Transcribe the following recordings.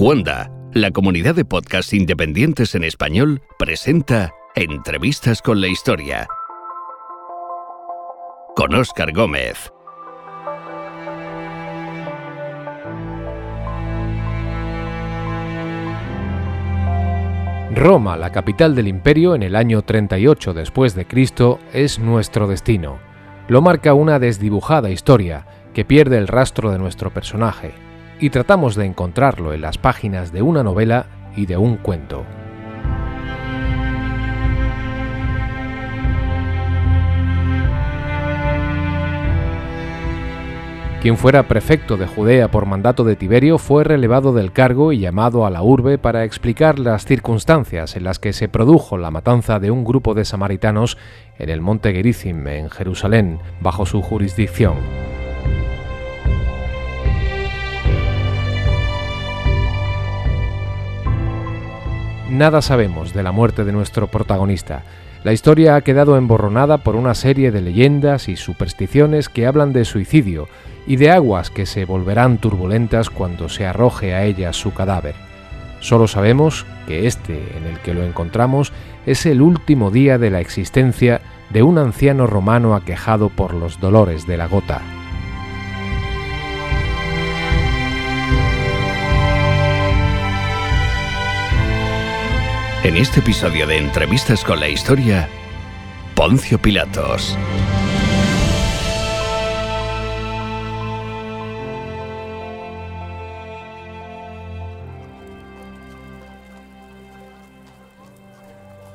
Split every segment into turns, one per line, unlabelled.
Cuonda, la comunidad de podcasts independientes en español, presenta Entrevistas con la Historia. Con Óscar Gómez.
Roma, la capital del imperio en el año 38 después de Cristo, es nuestro destino. Lo marca una desdibujada historia que pierde el rastro de nuestro personaje, y tratamos de encontrarlo en las páginas de una novela y de un cuento. Quien fuera prefecto de Judea por mandato de Tiberio fue relevado del cargo y llamado a la urbe para explicar las circunstancias en las que se produjo la matanza de un grupo de samaritanos en el monte Gerizim, en Jerusalén, bajo su jurisdicción. Nada sabemos de la muerte de nuestro protagonista. La historia ha quedado emborronada por una serie de leyendas y supersticiones que hablan de suicidio y de aguas que se volverán turbulentas cuando se arroje a ellas su cadáver. Solo sabemos que este en el que lo encontramos es el último día de la existencia de un anciano romano aquejado por los dolores de la gota.
En este episodio de Entrevistas con la Historia, Poncio Pilatos.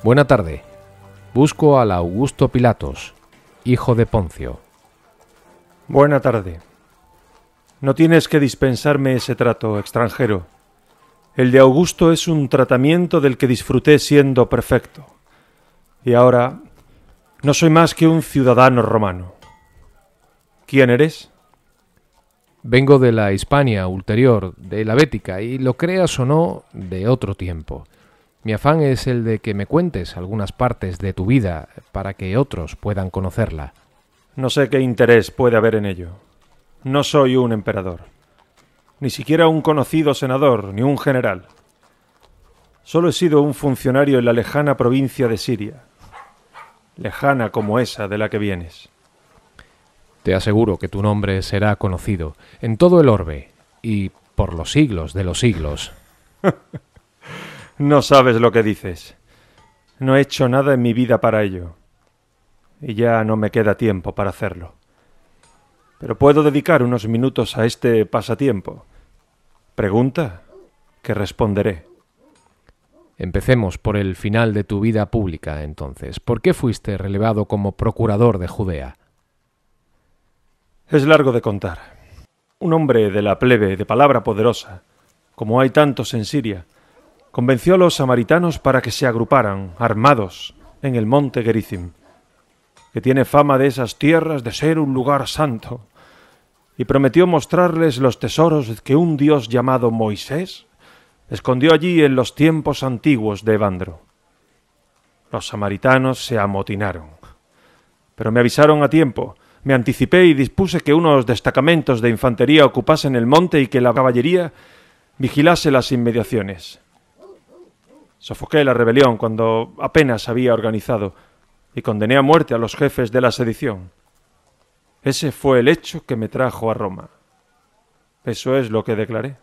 Buena tarde. Busco al Augusto Pilatos, hijo de Poncio.
Buena tarde. No tienes que dispensarme ese trato, extranjero. El de Augusto es un tratamiento del que disfruté siendo perfecto. Y ahora no soy más que un ciudadano romano. ¿Quién eres?
Vengo de la Hispania ulterior, de la Bética, y lo creas o no, de otro tiempo. Mi afán es el de que me cuentes algunas partes de tu vida para que otros puedan conocerla.
No sé qué interés puede haber en ello. No soy un emperador ni siquiera un conocido senador, ni un general. Solo he sido un funcionario en la lejana provincia de Siria, lejana como esa de la que vienes.
Te aseguro que tu nombre será conocido en todo el orbe y por los siglos de los siglos.
no sabes lo que dices. No he hecho nada en mi vida para ello. Y ya no me queda tiempo para hacerlo pero puedo dedicar unos minutos a este pasatiempo. Pregunta que responderé.
Empecemos por el final de tu vida pública, entonces. ¿Por qué fuiste relevado como procurador de Judea?
Es largo de contar. Un hombre de la plebe, de palabra poderosa, como hay tantos en Siria, convenció a los samaritanos para que se agruparan, armados, en el monte Gerizim que tiene fama de esas tierras de ser un lugar santo, y prometió mostrarles los tesoros que un dios llamado Moisés escondió allí en los tiempos antiguos de Evandro. Los samaritanos se amotinaron, pero me avisaron a tiempo, me anticipé y dispuse que unos destacamentos de infantería ocupasen el monte y que la caballería vigilase las inmediaciones. Sofoqué la rebelión cuando apenas había organizado, y condené a muerte a los jefes de la sedición. Ese fue el hecho que me trajo a Roma. Eso es lo que declaré.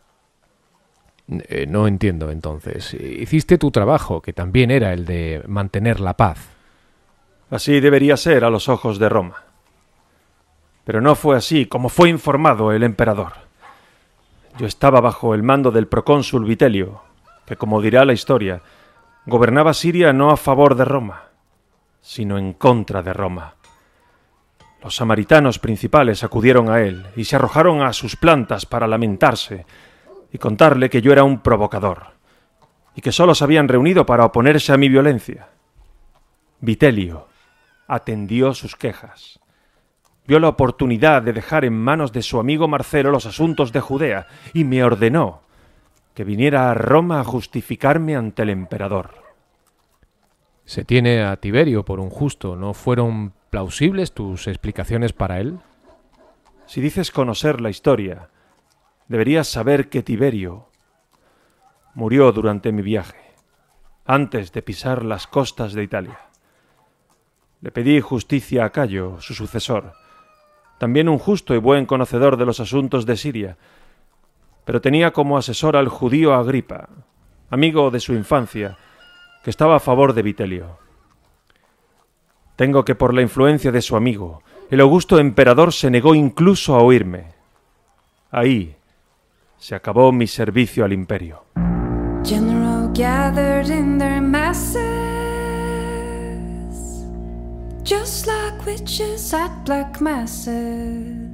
Eh, no entiendo entonces. Hiciste tu trabajo, que también era el de mantener la paz.
Así debería ser a los ojos de Roma. Pero no fue así como fue informado el emperador. Yo estaba bajo el mando del procónsul Vitelio, que, como dirá la historia, gobernaba Siria no a favor de Roma, sino en contra de Roma. Los samaritanos principales acudieron a él y se arrojaron a sus plantas para lamentarse y contarle que yo era un provocador y que sólo se habían reunido para oponerse a mi violencia. Vitelio atendió sus quejas. Vio la oportunidad de dejar en manos de su amigo Marcelo los asuntos de Judea y me ordenó que viniera a Roma a justificarme ante el emperador.
Se tiene a Tiberio por un justo. ¿No fueron plausibles tus explicaciones para él?
Si dices conocer la historia, deberías saber que Tiberio murió durante mi viaje, antes de pisar las costas de Italia. Le pedí justicia a Cayo, su sucesor, también un justo y buen conocedor de los asuntos de Siria, pero tenía como asesor al judío Agripa, amigo de su infancia, que estaba a favor de Vitelio. Tengo que por la influencia de su amigo, el augusto emperador se negó incluso a oírme. Ahí se acabó mi servicio al imperio. General gathered in their masses, just like witches at black masses.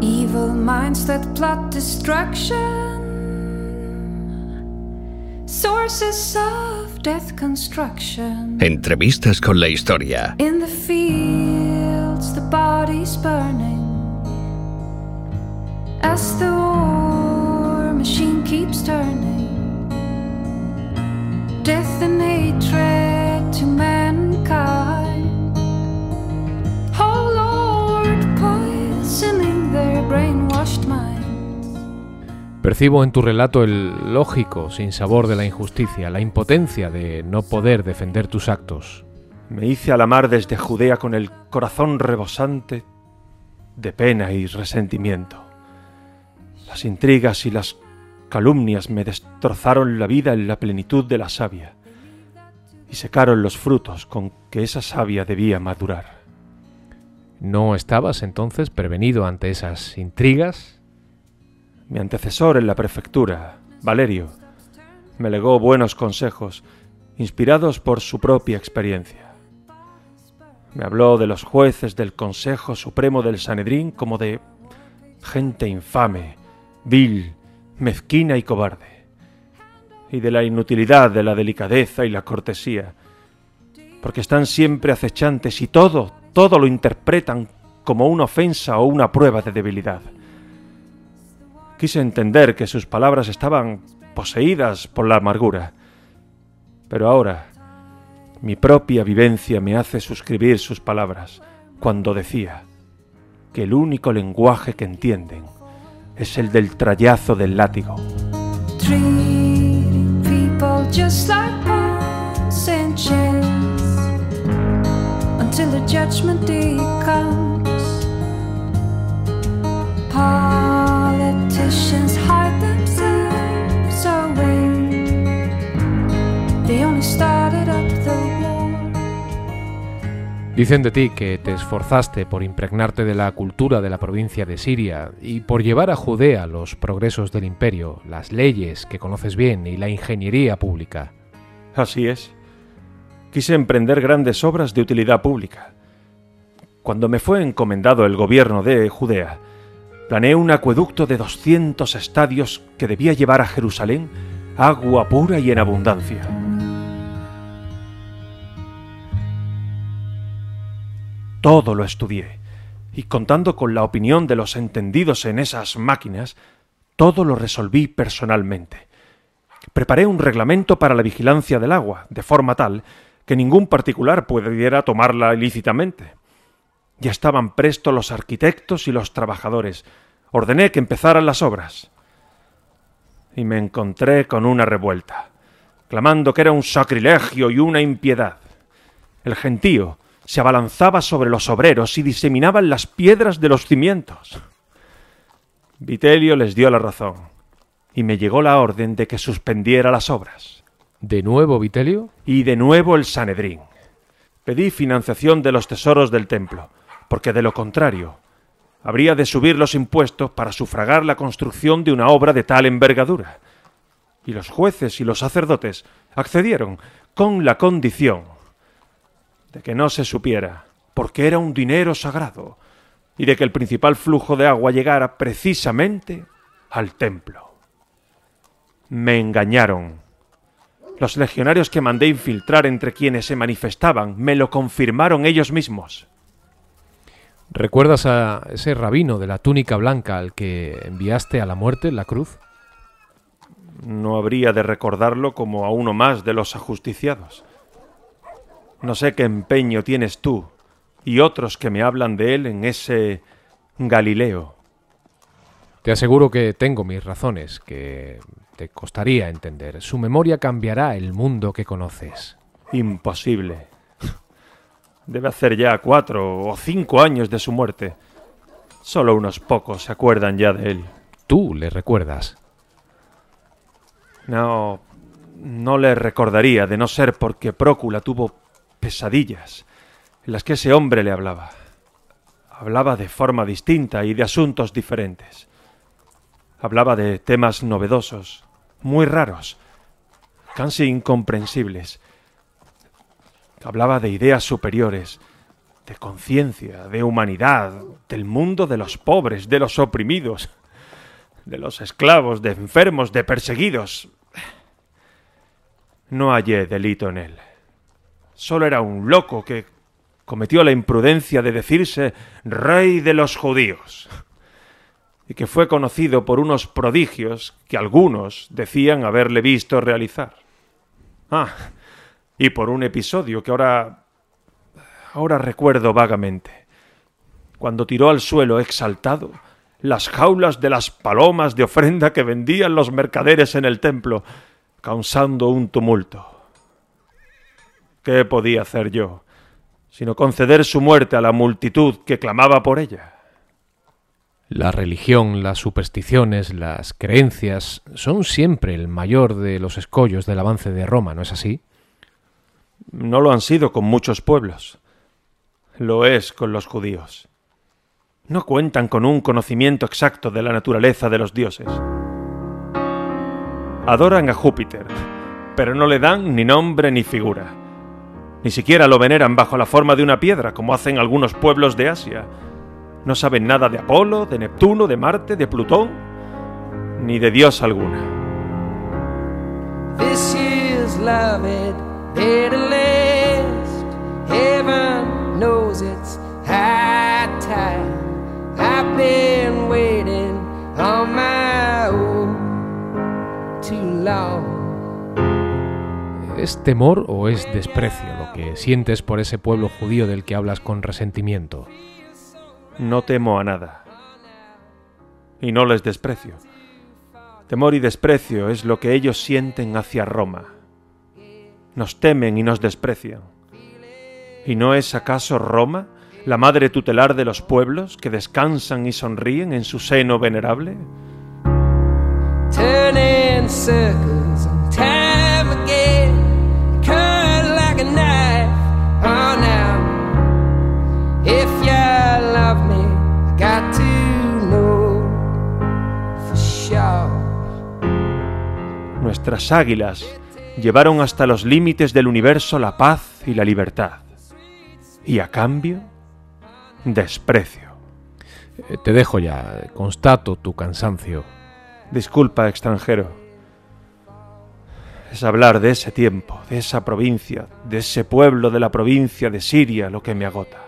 Evil minds that plot destruction, Entrevistas con la historia. In the fields, the bodies burning. As the war machine keeps turning, death and hatred to mankind. Percibo en tu relato el lógico sinsabor de la injusticia, la impotencia de no poder defender tus actos. Me hice a la mar desde Judea con el corazón rebosante de pena y resentimiento. Las intrigas y las calumnias me destrozaron la vida en la plenitud de la savia y secaron los frutos con que esa savia debía madurar. ¿No estabas entonces prevenido ante esas intrigas? Mi antecesor en la prefectura, Valerio, me legó buenos consejos, inspirados por su propia experiencia. Me habló de los jueces del Consejo Supremo del Sanedrín como de gente infame, vil, mezquina y cobarde, y de la inutilidad de la delicadeza y la cortesía, porque están siempre acechantes y todo, todo lo interpretan como una ofensa o una prueba de debilidad. Quise entender que sus palabras estaban poseídas por la amargura, pero ahora mi propia vivencia me hace suscribir sus palabras cuando decía que el único lenguaje que entienden es el del trayazo del látigo. Dicen de ti que te esforzaste por impregnarte de la cultura de la provincia de Siria y por llevar a Judea los progresos del imperio, las leyes que conoces bien y la ingeniería pública. Así es. Quise emprender grandes obras de utilidad pública. Cuando me fue encomendado el gobierno de Judea, planeé un acueducto de 200 estadios que debía llevar a Jerusalén agua pura y en abundancia. Todo lo estudié, y contando con la opinión de los entendidos en esas máquinas, todo lo resolví personalmente. Preparé un reglamento para la vigilancia del agua, de forma tal que ningún particular pudiera tomarla ilícitamente. Ya estaban prestos los arquitectos y los trabajadores. Ordené que empezaran las obras. Y me encontré con una revuelta, clamando que era un sacrilegio y una impiedad. El gentío, se abalanzaba sobre los obreros y diseminaban las piedras de los cimientos. Vitelio les dio la razón, y me llegó la orden de que suspendiera las obras.
¿De nuevo Vitelio?
Y de nuevo el Sanedrín. Pedí financiación de los tesoros del templo, porque de lo contrario, habría de subir los impuestos para sufragar la construcción de una obra de tal envergadura. Y los jueces y los sacerdotes accedieron con la condición de que no se supiera, porque era un dinero sagrado, y de que el principal flujo de agua llegara precisamente al templo. Me engañaron. Los legionarios que mandé infiltrar entre quienes se manifestaban me lo confirmaron ellos mismos.
¿Recuerdas a ese rabino de la túnica blanca al que enviaste a la muerte en la cruz?
No habría de recordarlo como a uno más de los ajusticiados. No sé qué empeño tienes tú y otros que me hablan de él en ese Galileo.
Te aseguro que tengo mis razones, que te costaría entender. Su memoria cambiará el mundo que conoces.
Imposible. Debe hacer ya cuatro o cinco años de su muerte. Solo unos pocos se acuerdan ya de él.
Tú le recuerdas.
No, no le recordaría de no ser porque Prócula tuvo pesadillas en las que ese hombre le hablaba. Hablaba de forma distinta y de asuntos diferentes. Hablaba de temas novedosos, muy raros, casi incomprensibles. Hablaba de ideas superiores, de conciencia, de humanidad, del mundo de los pobres, de los oprimidos, de los esclavos, de enfermos, de perseguidos. No hallé delito en él. Solo era un loco que cometió la imprudencia de decirse rey de los judíos y que fue conocido por unos prodigios que algunos decían haberle visto realizar. Ah, y por un episodio que ahora ahora recuerdo vagamente, cuando tiró al suelo exaltado las jaulas de las palomas de ofrenda que vendían los mercaderes en el templo, causando un tumulto. ¿Qué podía hacer yo, sino conceder su muerte a la multitud que clamaba por ella?
La religión, las supersticiones, las creencias son siempre el mayor de los escollos del avance de Roma, ¿no es así?
No lo han sido con muchos pueblos. Lo es con los judíos. No cuentan con un conocimiento exacto de la naturaleza de los dioses. Adoran a Júpiter, pero no le dan ni nombre ni figura. Ni siquiera lo veneran bajo la forma de una piedra, como hacen algunos pueblos de Asia, no saben nada de Apolo, de Neptuno, de Marte, de Plutón, ni de Dios alguna.
¿Es temor o es desprecio lo que sientes por ese pueblo judío del que hablas con resentimiento?
No temo a nada. Y no les desprecio. Temor y desprecio es lo que ellos sienten hacia Roma. Nos temen y nos desprecian. ¿Y no es acaso Roma la madre tutelar de los pueblos que descansan y sonríen en su seno venerable? Nuestras águilas llevaron hasta los límites del universo la paz y la libertad. Y a cambio, desprecio.
Eh, te dejo ya, constato tu cansancio.
Disculpa, extranjero. Es hablar de ese tiempo, de esa provincia, de ese pueblo de la provincia de Siria lo que me agota.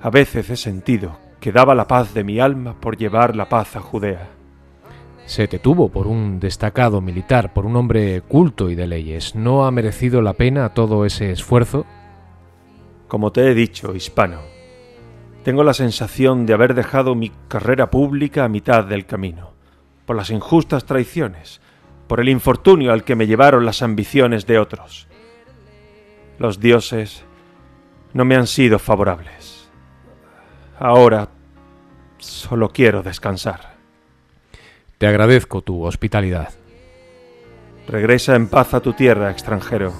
A veces he sentido que daba la paz de mi alma por llevar la paz a Judea.
Se te tuvo por un destacado militar, por un hombre culto y de leyes. ¿No ha merecido la pena todo ese esfuerzo?
Como te he dicho, hispano, tengo la sensación de haber dejado mi carrera pública a mitad del camino, por las injustas traiciones, por el infortunio al que me llevaron las ambiciones de otros. Los dioses no me han sido favorables. Ahora solo quiero descansar.
Te agradezco tu hospitalidad.
Regresa en paz a tu tierra, extranjero,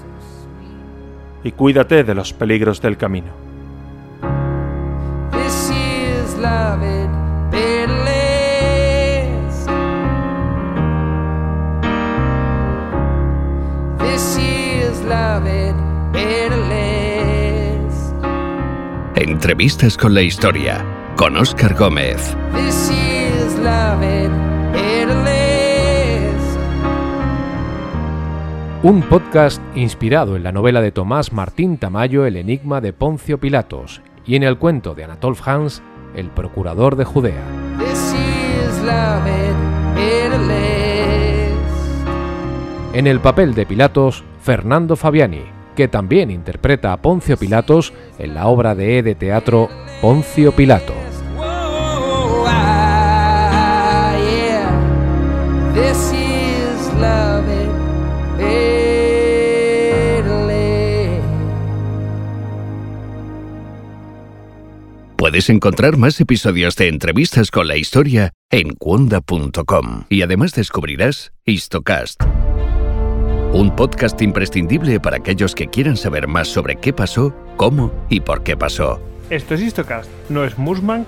y cuídate de los peligros del camino.
Entrevistas con la historia, con Oscar Gómez.
Un podcast inspirado en la novela de Tomás Martín Tamayo El enigma de Poncio Pilatos y en el cuento de Anatole France El procurador de Judea. En el papel de Pilatos, Fernando Fabiani, que también interpreta a Poncio Pilatos en la obra de E de teatro Poncio Pilato.
Puedes encontrar más episodios de entrevistas con la historia en cuonda.com y además descubrirás Histocast, un podcast imprescindible para aquellos que quieran saber más sobre qué pasó, cómo y por qué pasó.
Esto es Histocast, no es Musmank,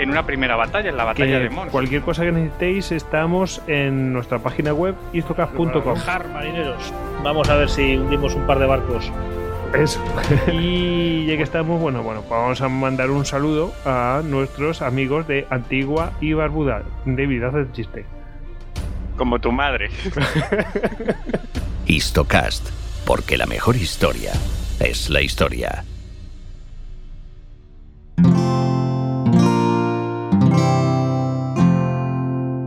en una primera batalla, en la batalla de Mons.
Cualquier cosa que necesitéis, estamos en nuestra página web istocaf.com.
marineros. Vamos a ver si hundimos un par de barcos.
Eso. y ya que estamos, bueno, bueno, pues vamos a mandar un saludo a nuestros amigos de Antigua y Barbuda. David, haz el chiste.
Como tu madre.
Histocast, porque la mejor historia es la historia.